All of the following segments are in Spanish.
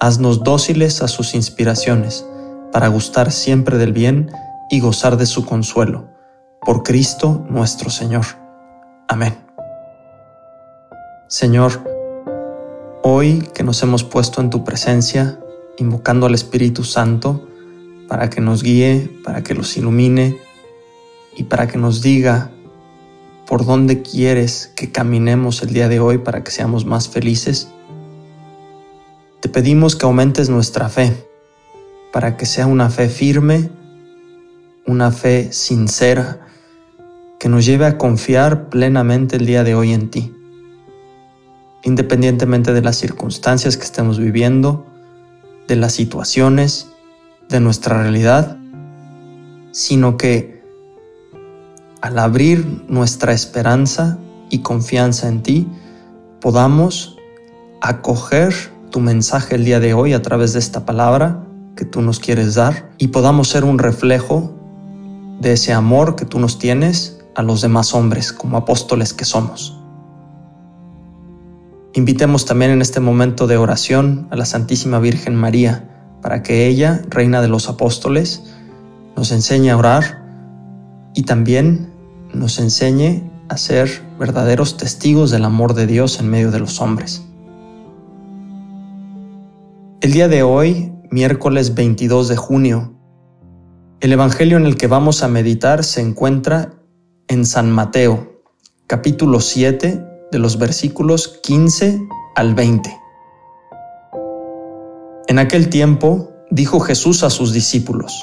haznos dóciles a sus inspiraciones, para gustar siempre del bien y gozar de su consuelo. Por Cristo nuestro Señor. Amén. Señor, hoy que nos hemos puesto en tu presencia, invocando al Espíritu Santo, para que nos guíe, para que los ilumine y para que nos diga por dónde quieres que caminemos el día de hoy para que seamos más felices. Te pedimos que aumentes nuestra fe, para que sea una fe firme, una fe sincera, que nos lleve a confiar plenamente el día de hoy en ti, independientemente de las circunstancias que estemos viviendo, de las situaciones, de nuestra realidad, sino que al abrir nuestra esperanza y confianza en ti, podamos acoger tu mensaje el día de hoy a través de esta palabra que tú nos quieres dar y podamos ser un reflejo de ese amor que tú nos tienes a los demás hombres como apóstoles que somos. Invitemos también en este momento de oración a la Santísima Virgen María para que ella, Reina de los Apóstoles, nos enseñe a orar y también nos enseñe a ser verdaderos testigos del amor de Dios en medio de los hombres. El día de hoy, miércoles 22 de junio, el Evangelio en el que vamos a meditar se encuentra en San Mateo, capítulo 7, de los versículos 15 al 20. En aquel tiempo dijo Jesús a sus discípulos,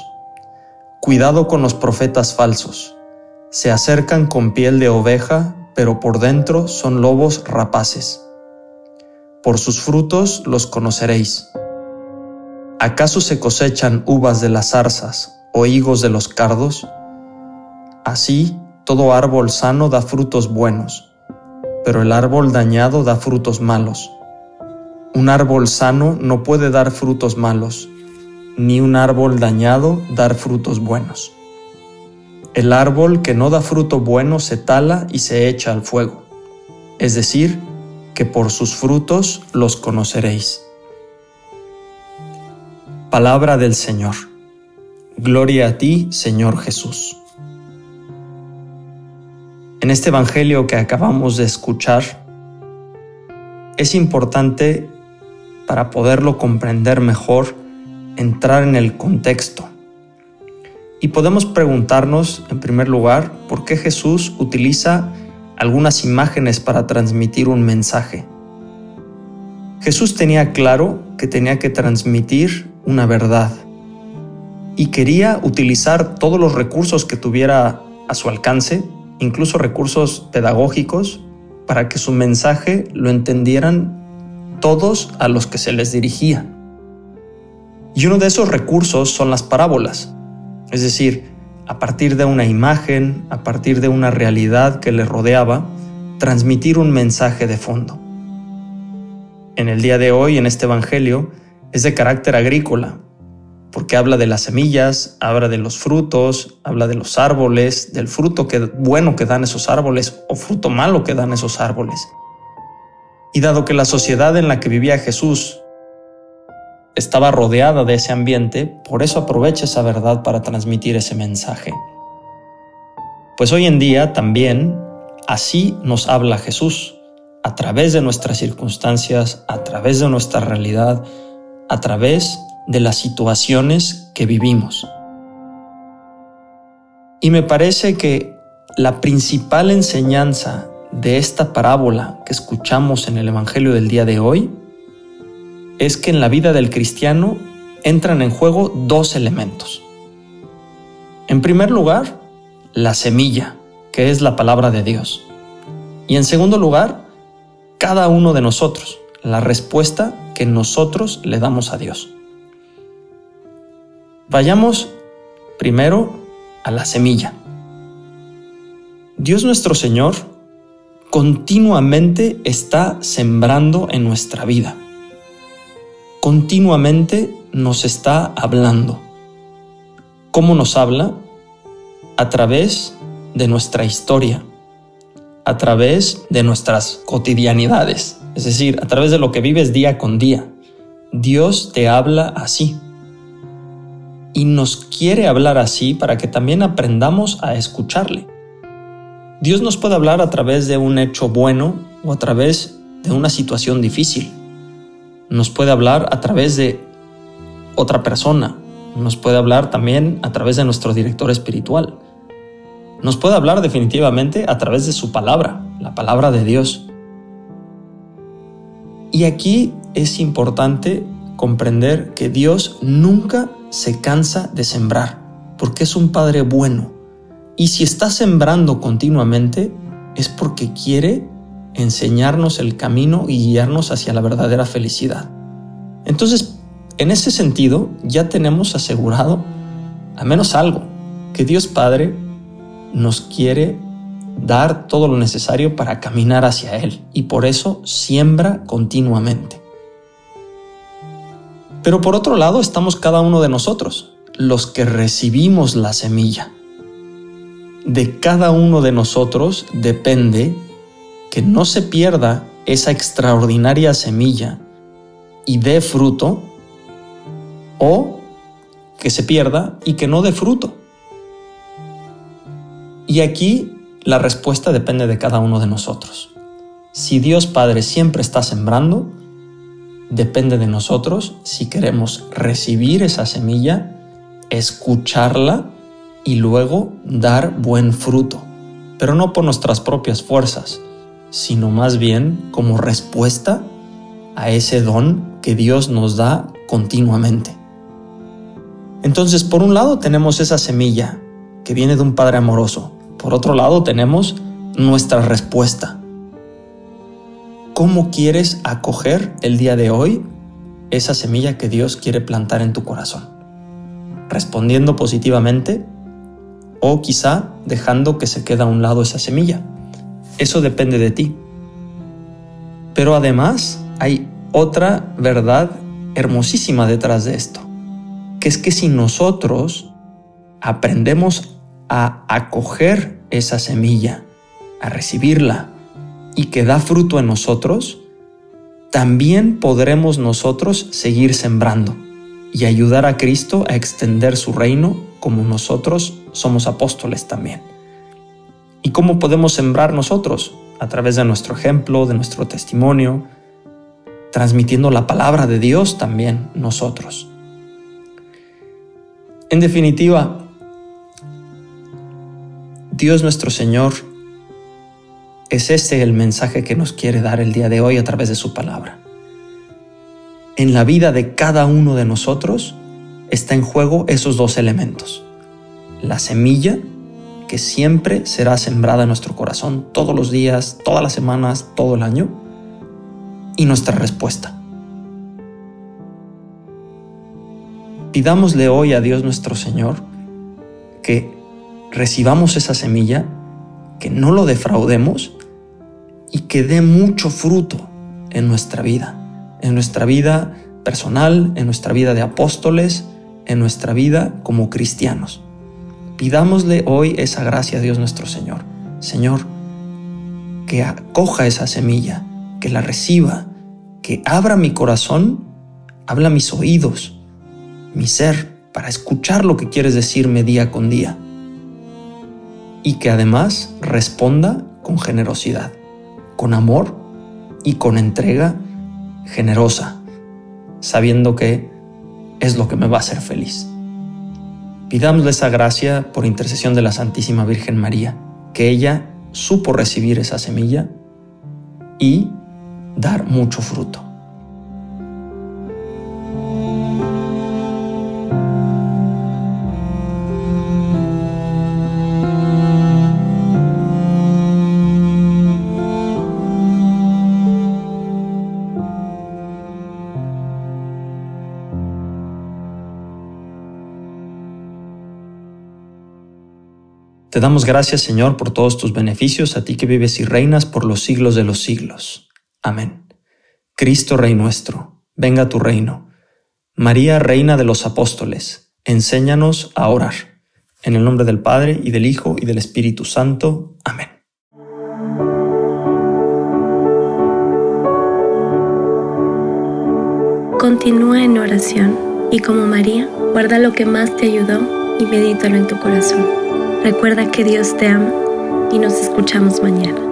Cuidado con los profetas falsos se acercan con piel de oveja, pero por dentro son lobos rapaces. Por sus frutos los conoceréis. ¿Acaso se cosechan uvas de las zarzas o higos de los cardos? Así, todo árbol sano da frutos buenos, pero el árbol dañado da frutos malos. Un árbol sano no puede dar frutos malos, ni un árbol dañado dar frutos buenos. El árbol que no da fruto bueno se tala y se echa al fuego. Es decir, que por sus frutos los conoceréis. Palabra del Señor. Gloria a ti, Señor Jesús. En este Evangelio que acabamos de escuchar, es importante, para poderlo comprender mejor, entrar en el contexto y podemos preguntarnos, en primer lugar, por qué Jesús utiliza algunas imágenes para transmitir un mensaje. Jesús tenía claro que tenía que transmitir una verdad y quería utilizar todos los recursos que tuviera a su alcance, incluso recursos pedagógicos, para que su mensaje lo entendieran todos a los que se les dirigía. Y uno de esos recursos son las parábolas. Es decir, a partir de una imagen, a partir de una realidad que le rodeaba, transmitir un mensaje de fondo. En el día de hoy, en este Evangelio, es de carácter agrícola, porque habla de las semillas, habla de los frutos, habla de los árboles, del fruto que, bueno que dan esos árboles o fruto malo que dan esos árboles. Y dado que la sociedad en la que vivía Jesús estaba rodeada de ese ambiente, por eso aprovecha esa verdad para transmitir ese mensaje. Pues hoy en día también así nos habla Jesús, a través de nuestras circunstancias, a través de nuestra realidad, a través de las situaciones que vivimos. Y me parece que la principal enseñanza de esta parábola que escuchamos en el Evangelio del día de hoy es que en la vida del cristiano entran en juego dos elementos. En primer lugar, la semilla, que es la palabra de Dios. Y en segundo lugar, cada uno de nosotros, la respuesta que nosotros le damos a Dios. Vayamos primero a la semilla. Dios nuestro Señor continuamente está sembrando en nuestra vida. Continuamente nos está hablando. ¿Cómo nos habla? A través de nuestra historia, a través de nuestras cotidianidades, es decir, a través de lo que vives día con día. Dios te habla así. Y nos quiere hablar así para que también aprendamos a escucharle. Dios nos puede hablar a través de un hecho bueno o a través de una situación difícil. Nos puede hablar a través de otra persona. Nos puede hablar también a través de nuestro director espiritual. Nos puede hablar definitivamente a través de su palabra, la palabra de Dios. Y aquí es importante comprender que Dios nunca se cansa de sembrar, porque es un Padre bueno. Y si está sembrando continuamente, es porque quiere enseñarnos el camino y guiarnos hacia la verdadera felicidad. Entonces, en ese sentido, ya tenemos asegurado al menos algo, que Dios Padre nos quiere dar todo lo necesario para caminar hacia Él y por eso siembra continuamente. Pero por otro lado estamos cada uno de nosotros, los que recibimos la semilla. De cada uno de nosotros depende que no se pierda esa extraordinaria semilla y dé fruto o que se pierda y que no dé fruto. Y aquí la respuesta depende de cada uno de nosotros. Si Dios Padre siempre está sembrando, depende de nosotros si queremos recibir esa semilla, escucharla y luego dar buen fruto, pero no por nuestras propias fuerzas, sino más bien como respuesta a ese don que Dios nos da continuamente. Entonces, por un lado tenemos esa semilla que viene de un Padre amoroso, por otro lado, tenemos nuestra respuesta. ¿Cómo quieres acoger el día de hoy esa semilla que Dios quiere plantar en tu corazón? ¿Respondiendo positivamente o quizá dejando que se quede a un lado esa semilla? Eso depende de ti. Pero además hay otra verdad hermosísima detrás de esto, que es que si nosotros aprendemos a acoger esa semilla, a recibirla y que da fruto en nosotros, también podremos nosotros seguir sembrando y ayudar a Cristo a extender su reino como nosotros somos apóstoles también. ¿Y cómo podemos sembrar nosotros? A través de nuestro ejemplo, de nuestro testimonio, transmitiendo la palabra de Dios también nosotros. En definitiva, Dios nuestro Señor, es este el mensaje que nos quiere dar el día de hoy a través de su palabra. En la vida de cada uno de nosotros está en juego esos dos elementos. La semilla, que siempre será sembrada en nuestro corazón todos los días, todas las semanas, todo el año, y nuestra respuesta. Pidámosle hoy a Dios nuestro Señor que recibamos esa semilla, que no lo defraudemos y que dé mucho fruto en nuestra vida, en nuestra vida personal, en nuestra vida de apóstoles, en nuestra vida como cristianos. Pidámosle hoy esa gracia a Dios nuestro Señor. Señor, que acoja esa semilla, que la reciba, que abra mi corazón, habla mis oídos, mi ser, para escuchar lo que quieres decirme día con día y que además responda con generosidad, con amor y con entrega generosa, sabiendo que es lo que me va a hacer feliz. Pidámosle esa gracia por intercesión de la Santísima Virgen María, que ella supo recibir esa semilla y dar mucho fruto. Te damos gracias, Señor, por todos tus beneficios, a ti que vives y reinas por los siglos de los siglos. Amén. Cristo Rey nuestro, venga tu reino. María, Reina de los Apóstoles, enséñanos a orar. En el nombre del Padre, y del Hijo, y del Espíritu Santo. Amén. Continúa en oración y como María, guarda lo que más te ayudó y medítalo en tu corazón. Recuerda que Dios te ama y nos escuchamos mañana.